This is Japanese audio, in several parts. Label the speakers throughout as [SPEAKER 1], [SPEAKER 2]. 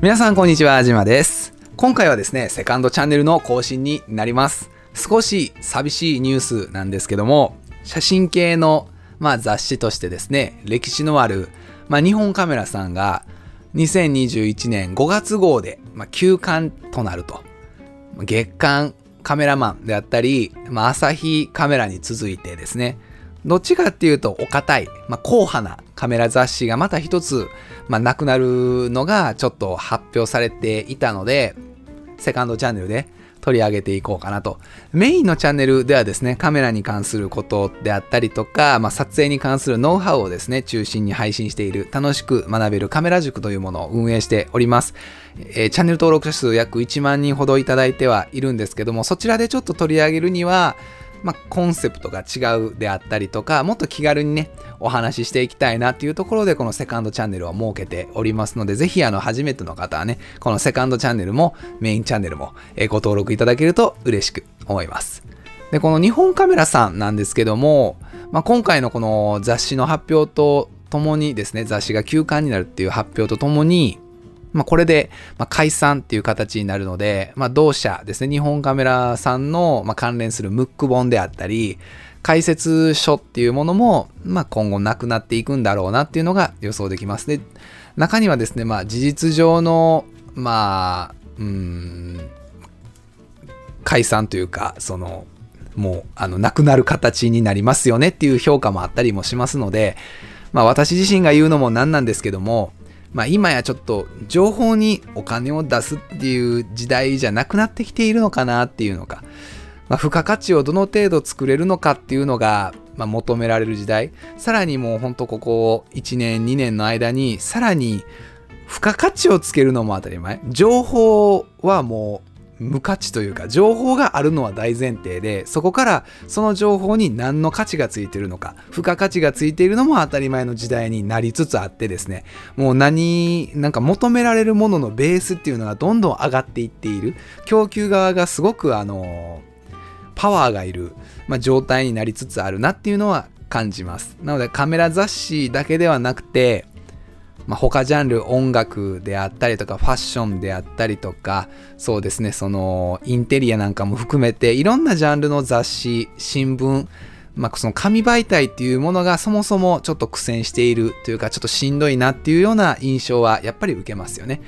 [SPEAKER 1] 皆さんこんにちは、じまです。今回はですね、セカンドチャンネルの更新になります。少し寂しいニュースなんですけども、写真系の、まあ、雑誌としてですね、歴史のある、まあ、日本カメラさんが2021年5月号で、まあ、休刊となると。月刊カメラマンであったり、まあ、朝日カメラに続いてですね、どっちかっていうとお堅い、まあ、硬派なカメラ雑誌がまた一つ、まあ、なくなるのがちょっと発表されていたので、セカンドチャンネルで取り上げていこうかなと。メインのチャンネルではですね、カメラに関することであったりとか、まあ、撮影に関するノウハウをですね、中心に配信している楽しく学べるカメラ塾というものを運営しております。えーチャンネル登録者数約1万人ほどいただいてはいるんですけども、そちらでちょっと取り上げるには、まあ、コンセプトが違うであったりとか、もっと気軽にね、お話ししていきたいなっていうところで、このセカンドチャンネルを設けておりますので、ぜひ、あの、初めての方はね、このセカンドチャンネルも、メインチャンネルも、ご登録いただけると嬉しく思います。で、この日本カメラさんなんですけども、まあ、今回のこの雑誌の発表とともにですね、雑誌が休刊になるっていう発表とともに、まあ、これで、ま、解散っていう形になるので、まあ、同社ですね、日本カメラさんの、ま、関連するムック本であったり、解説書っていうものも、まあ、今後なくなっていくんだろうなっていうのが予想できます。で、中にはですね、まあ、事実上の、まあ、うん、解散というか、その、もう、あの、なくなる形になりますよねっていう評価もあったりもしますので、まあ、私自身が言うのもなんなんですけども、まあ、今やちょっと情報にお金を出すっていう時代じゃなくなってきているのかなっていうのか、まあ、付加価値をどの程度作れるのかっていうのが、まあ、求められる時代。さらにもうほんとここ1年2年の間にさらに付加価値をつけるのも当たり前。情報はもう無価値というか情報があるのは大前提でそこからその情報に何の価値がついてるのか付加価値がついているのも当たり前の時代になりつつあってですねもう何なんか求められるもののベースっていうのがどんどん上がっていっている。供給側がすごくあのパワーがいる、まあ、状態になりつつあるなっていうのは感じます。なのでカメラ雑誌だけではなくてまあ、他ジャンル音楽であったりとかファッションであったりとかそうですねそのインテリアなんかも含めていろんなジャンルの雑誌新聞まあ、その紙媒体っていうものがそもそもちょっと苦戦しているというかちょっとしんどいなっていうような印象はやっぱり受けますよね。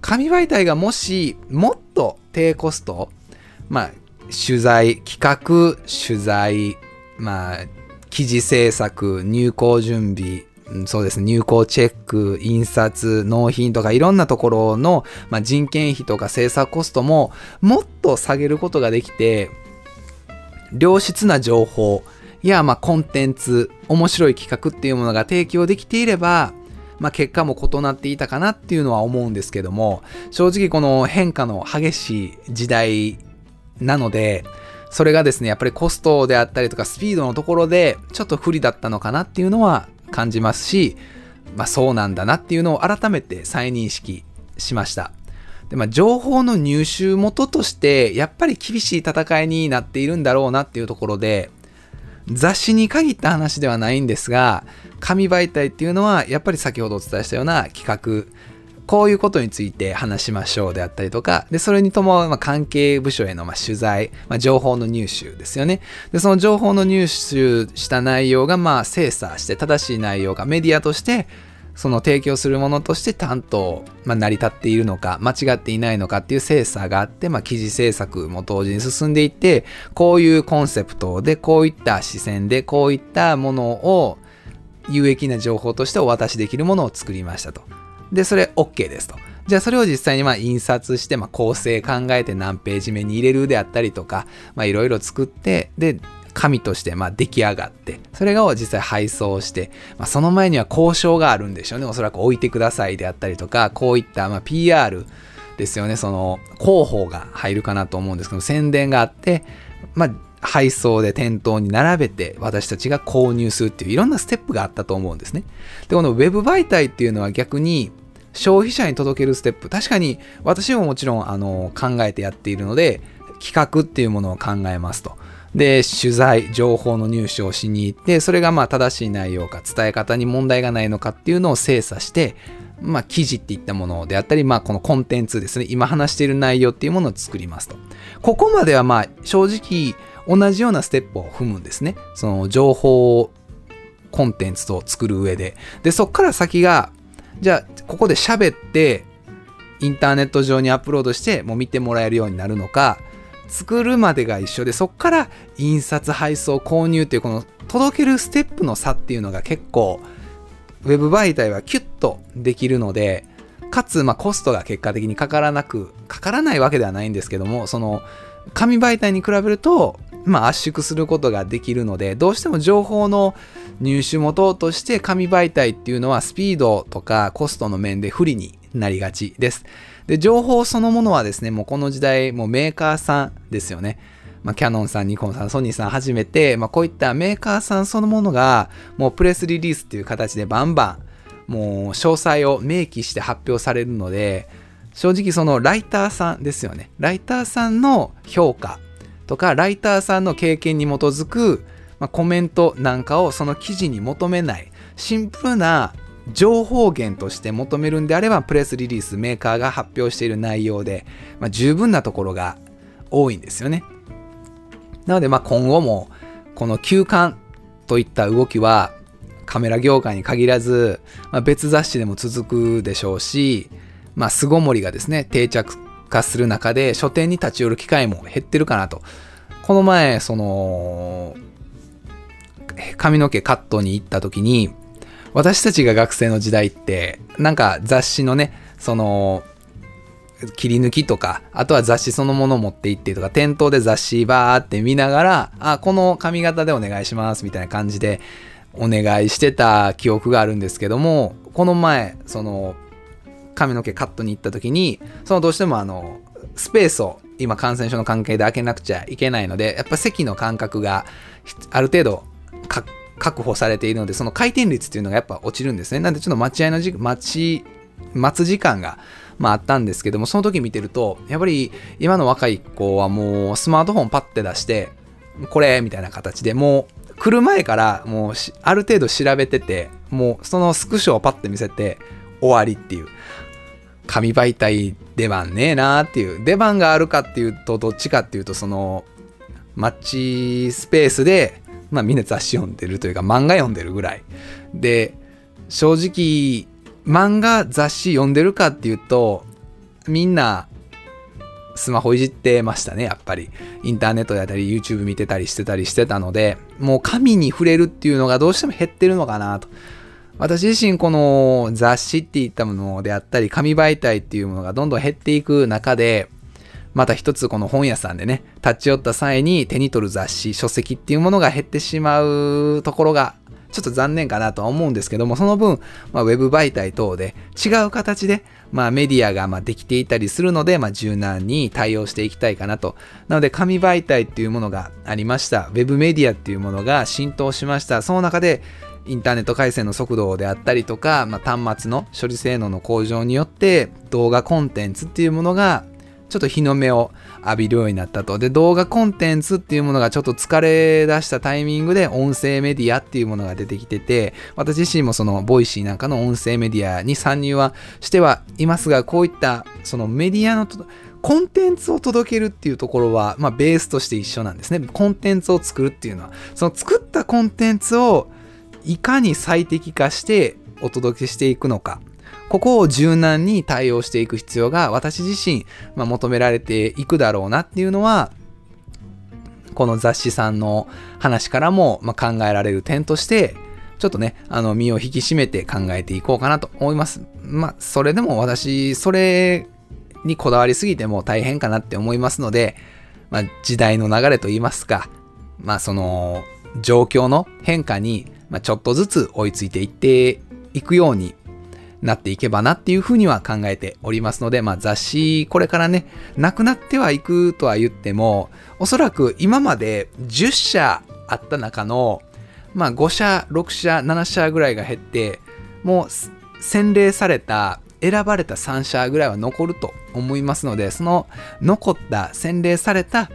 [SPEAKER 1] 紙媒体がもしもっと低コスト、まあ、取材企画取材まあ記事制作入稿準備そうですね、入稿チェック、印刷、納品とかいろんなところの、まあ、人件費とか制作コストももっと下げることができて、良質な情報や、まあ、コンテンツ、面白い企画っていうものが提供できていれば、まあ、結果も異なっていたかなっていうのは思うんですけども、正直この変化の激しい時代なので、それがですね、やっぱりコストであったりとかスピードのところでちょっと不利だったのかなっていうのは感じますし、まあそうなんだなっていうのを改めて再認識しました。でまあ、情報の入手元としてやっぱり厳しい戦いになっているんだろうなっていうところで雑誌に限った話ではないんですが紙媒体っていうのはやっぱり先ほどお伝えしたような企画こういうことについて話しましょうであったりとか、で、それに伴うま関係部署へのま取材、まあ、情報の入手ですよね。で、その情報の入手した内容がまあ精査して正しい内容がメディアとしてその提供するものとして担当、まあ、成り立っているのか、間違っていないのかっていう精査があって、まあ、記事制作も同時に進んでいって、こういうコンセプトで、こういった視線で、こういったものを有益な情報としてお渡しできるものを作りましたと。で、それ OK ですと。じゃあそれを実際にまあ印刷して、まあ、構成考えて何ページ目に入れるであったりとか、まあいろいろ作って、で、紙としてまあ出来上がって、それを実際配送して、まあ、その前には交渉があるんでしょうね。おそらく置いてくださいであったりとか、こういったまあ PR ですよね。その広報が入るかなと思うんですけど、宣伝があって、まあ配送で店頭に並べて私たちが購入するっていういろんなステップがあったと思うんですね。で、このウェブ媒体っていうのは逆に消費者に届けるステップ確かに私ももちろんあの考えてやっているので企画っていうものを考えますとで取材情報の入手をしに行ってそれがまあ正しい内容か伝え方に問題がないのかっていうのを精査してまあ、記事っていったものであったり、まあ、このコンテンツですね、今話している内容っていうものを作りますと。ここまでは、まあ、正直、同じようなステップを踏むんですね。その情報コンテンツを作る上で。で、そこから先が、じゃあ、ここで喋って、インターネット上にアップロードして、もう見てもらえるようになるのか、作るまでが一緒で、そこから印刷、配送、購入っていう、この届けるステップの差っていうのが結構、ウェブ媒体はキュッとできるので、かつ、まあ、コストが結果的にかからなく、かからないわけではないんですけども、その、紙媒体に比べると、まあ、圧縮することができるので、どうしても情報の入手元として紙媒体っていうのはスピードとかコストの面で不利になりがちです。で、情報そのものはですね、もうこの時代、もうメーカーさんですよね。まあ、キャノンさん、ニコンさん、ソニーさん始めて、まあ、こういったメーカーさんそのものが、もうプレスリリースっていう形でバンバン、もう詳細を明記して発表されるので、正直そのライターさんですよね。ライターさんの評価とか、ライターさんの経験に基づく、まあ、コメントなんかをその記事に求めない、シンプルな情報源として求めるんであれば、プレスリリース、メーカーが発表している内容で、まあ、十分なところが多いんですよね。なので、まあ今後も、この休館といった動きは、カメラ業界に限らず、まあ、別雑誌でも続くでしょうし、まあ、巣ごもりがですね、定着化する中で、書店に立ち寄る機会も減ってるかなと。この前、その、髪の毛カットに行った時に、私たちが学生の時代って、なんか雑誌のね、その、切り抜きとか、あとは雑誌そのもの持って行ってとか、店頭で雑誌バーって見ながら、あ、この髪型でお願いしますみたいな感じでお願いしてた記憶があるんですけども、この前、その、髪の毛カットに行った時に、そのどうしてもあの、スペースを今感染症の関係で開けなくちゃいけないので、やっぱ席の間隔がある程度確保されているので、その回転率っていうのがやっぱ落ちるんですね。なんでちょっと待ち合いの時、待ち、待つ時間が、まああったんですけども、その時見てると、やっぱり今の若い子はもうスマートフォンパッて出して、これみたいな形でもう来る前からもうある程度調べてて、もうそのスクショをパッて見せて終わりっていう。紙媒体出番ねえなーっていう。出番があるかっていうと、どっちかっていうと、その、マッチスペースでまあみんな雑誌読んでるというか漫画読んでるぐらい。で、正直漫画雑誌読んでるかっていうとみんなスマホいじってましたね、やっぱり。インターネットだったり YouTube 見てたりしてたりしてたので、もう紙に触れるっていうのがどうしても減ってるのかなと。私自身この雑誌っていったものであったり、紙媒体っていうものがどんどん減っていく中で、また一つこの本屋さんでね、立ち寄った際に手に取る雑誌、書籍っていうものが減ってしまうところが、ちょっと残念かなとは思うんですけども、その分、まあ、ウェブ媒体等で違う形で、まあ、メディアがまできていたりするので、まあ、柔軟に対応していきたいかなと。なので、紙媒体っていうものがありました。ウェブメディアっていうものが浸透しました。その中で、インターネット回線の速度であったりとか、まあ、端末の処理性能の向上によって動画コンテンツっていうものがちょっと日の目を浴びるようになったと。で、動画コンテンツっていうものがちょっと疲れ出したタイミングで音声メディアっていうものが出てきてて、私自身もその Voicy なんかの音声メディアに参入はしてはいますが、こういったそのメディアのコンテンツを届けるっていうところは、まあ、ベースとして一緒なんですね。コンテンツを作るっていうのは、その作ったコンテンツをいかに最適化してお届けしていくのか。ここを柔軟に対応していく必要が私自身、まあ、求められていくだろうなっていうのは、この雑誌さんの話からも、ま考えられる点として、ちょっとね、あの、身を引き締めて考えていこうかなと思います。まあ、それでも私、それにこだわりすぎても大変かなって思いますので、まあ、時代の流れといいますか、まあ、その、状況の変化に、まあ、ちょっとずつ追いついていっていくように、なっていけばなっていうふうには考えておりますので、まあ雑誌、これからね、なくなってはいくとは言っても、おそらく今まで10社あった中の、まあ5社、6社、7社ぐらいが減って、もう洗礼された、選ばれた3社ぐらいは残ると思いますので、その残った洗礼された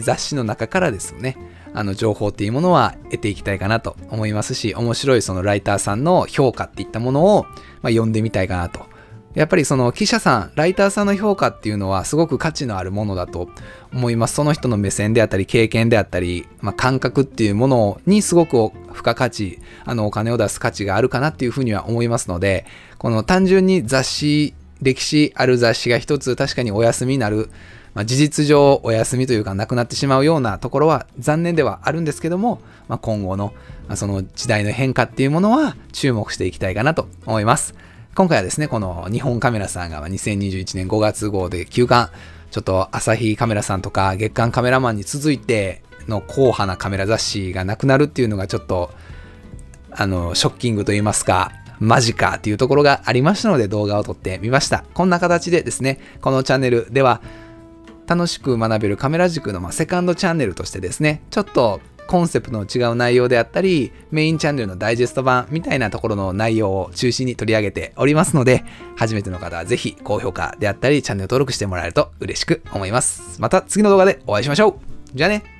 [SPEAKER 1] 雑誌の中からですね、あの情報っていうものは得ていきたいかなと思いますし、面白いそのライターさんの評価っていったものを、まあ、読んでみたいかなと。やっぱりその記者さん、ライターさんの評価っていうのはすごく価値のあるものだと思います。その人の目線であったり、経験であったり、まあ、感覚っていうものにすごく付加価値、あのお金を出す価値があるかなっていうふうには思いますので、この単純に雑誌、歴史ある雑誌が一つ確かにお休みになるまあ、事実上お休みというかなくなってしまうようなところは残念ではあるんですけども、まあ、今後の、まあ、その時代の変化っていうものは注目していきたいかなと思います。今回はですね、この日本カメラさんが2021年5月号で休刊、ちょっと朝日カメラさんとか月刊カメラマンに続いての硬派なカメラ雑誌がなくなるっていうのがちょっとあのショッキングと言いますかマジかっていうところがありましたので動画を撮ってみました。こんな形でですね、このチャンネルでは楽しく学べるカメラ塾の、まセカンドチャンネルとしてですね、ちょっとコンセプトの違う内容であったり、メインチャンネルのダイジェスト版みたいなところの内容を中心に取り上げておりますので、初めての方はぜひ高評価であったり、チャンネル登録してもらえると嬉しく思います。また次の動画でお会いしましょうじゃあね